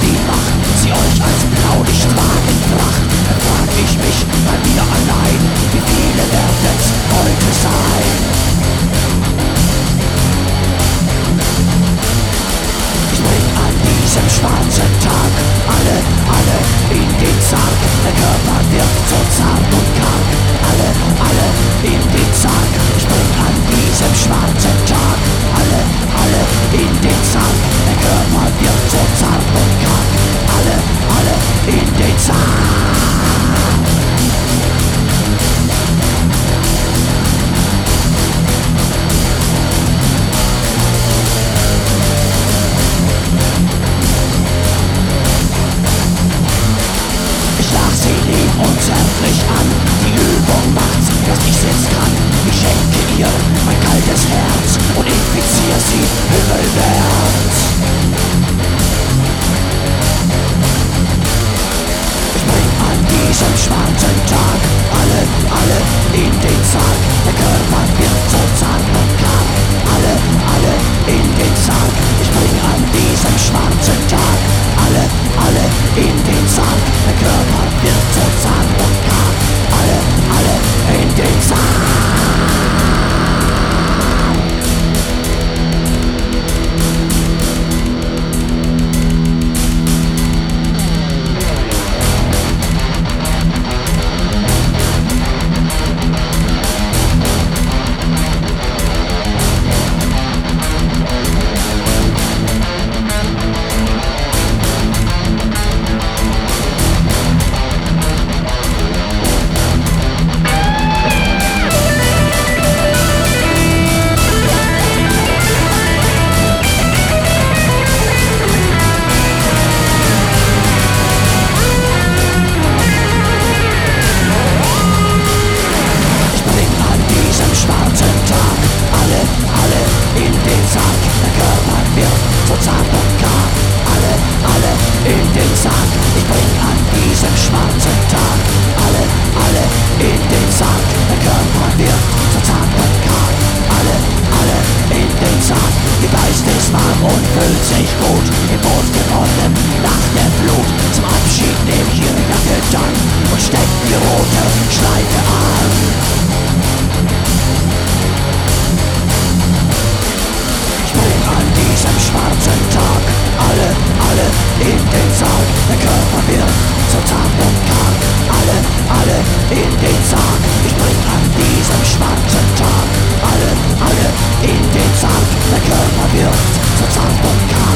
die Macht, sie euch als Blaulicht wagen Fracht. Dann frag ich mich bei mir allein, wie viele werden's heute sein? Ich bring an diesem schwarzen Tag alle, alle in den Sarg. Der Körper wird so zart und karg. Alle, alle in fühlt sich gut. Im Boot gewonnen nach der Flut. Zum Abschied nehm ich ihre Jacke dann und steck die rote Schleife an. Ich bring an diesem schwarzen Tag alle, alle in den Sarg. Der Körper wird so zart und karg. Alle, alle in den Sarg. Ich bring an diesem schwarzen Tag alle, alle in den Sarg. Der Körper wird so zart und karg.